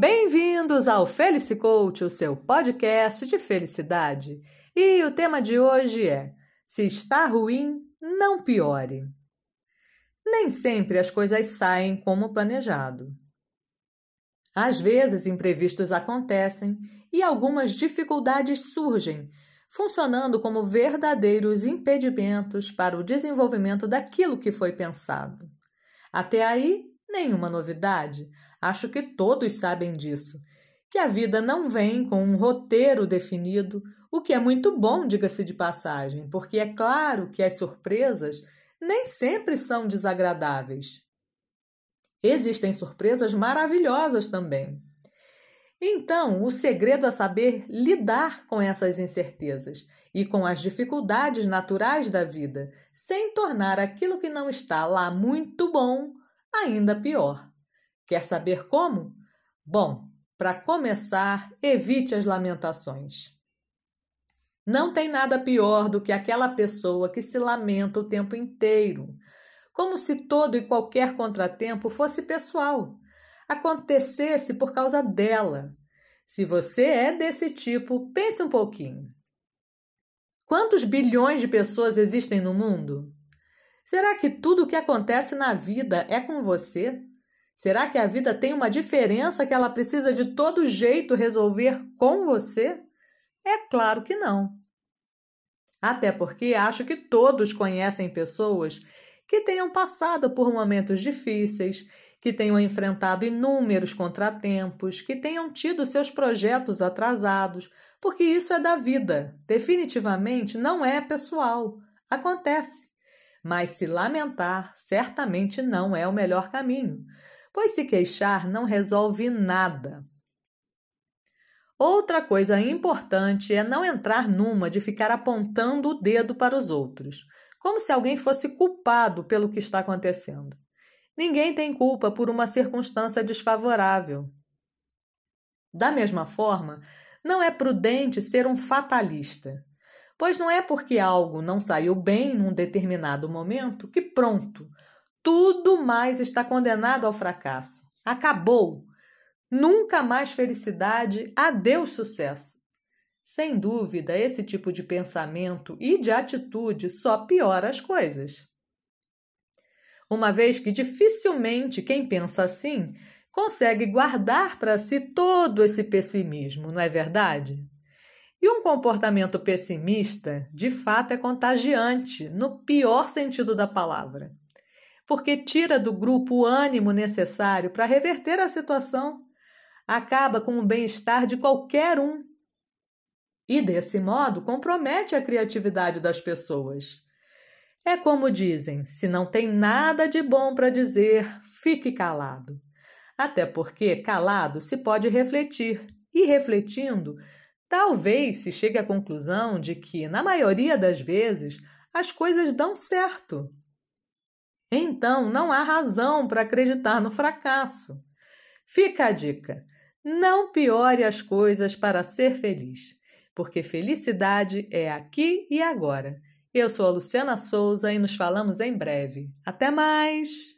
Bem-vindos ao Felice Coach, o seu podcast de felicidade. E o tema de hoje é: se está ruim, não piore. Nem sempre as coisas saem como planejado. Às vezes, imprevistos acontecem e algumas dificuldades surgem, funcionando como verdadeiros impedimentos para o desenvolvimento daquilo que foi pensado. Até aí, nenhuma novidade. Acho que todos sabem disso. Que a vida não vem com um roteiro definido, o que é muito bom, diga-se de passagem, porque é claro que as surpresas nem sempre são desagradáveis. Existem surpresas maravilhosas também. Então, o segredo é saber lidar com essas incertezas e com as dificuldades naturais da vida, sem tornar aquilo que não está lá muito bom ainda pior. Quer saber como? Bom, para começar, evite as lamentações. Não tem nada pior do que aquela pessoa que se lamenta o tempo inteiro, como se todo e qualquer contratempo fosse pessoal, acontecesse por causa dela. Se você é desse tipo, pense um pouquinho. Quantos bilhões de pessoas existem no mundo? Será que tudo o que acontece na vida é com você? Será que a vida tem uma diferença que ela precisa de todo jeito resolver com você? É claro que não. Até porque acho que todos conhecem pessoas que tenham passado por momentos difíceis, que tenham enfrentado inúmeros contratempos, que tenham tido seus projetos atrasados, porque isso é da vida. Definitivamente não é pessoal. Acontece. Mas se lamentar certamente não é o melhor caminho, pois se queixar não resolve nada. Outra coisa importante é não entrar numa de ficar apontando o dedo para os outros, como se alguém fosse culpado pelo que está acontecendo. Ninguém tem culpa por uma circunstância desfavorável. Da mesma forma, não é prudente ser um fatalista pois não é porque algo não saiu bem num determinado momento que pronto, tudo mais está condenado ao fracasso. Acabou. Nunca mais felicidade, adeus sucesso. Sem dúvida, esse tipo de pensamento e de atitude só piora as coisas. Uma vez que dificilmente quem pensa assim consegue guardar para si todo esse pessimismo, não é verdade? E um comportamento pessimista, de fato, é contagiante, no pior sentido da palavra, porque tira do grupo o ânimo necessário para reverter a situação, acaba com o bem-estar de qualquer um e, desse modo, compromete a criatividade das pessoas. É como dizem: se não tem nada de bom para dizer, fique calado. Até porque calado se pode refletir, e refletindo, Talvez se chegue à conclusão de que, na maioria das vezes, as coisas dão certo. Então, não há razão para acreditar no fracasso. Fica a dica: não piore as coisas para ser feliz, porque felicidade é aqui e agora. Eu sou a Luciana Souza e nos falamos em breve. Até mais!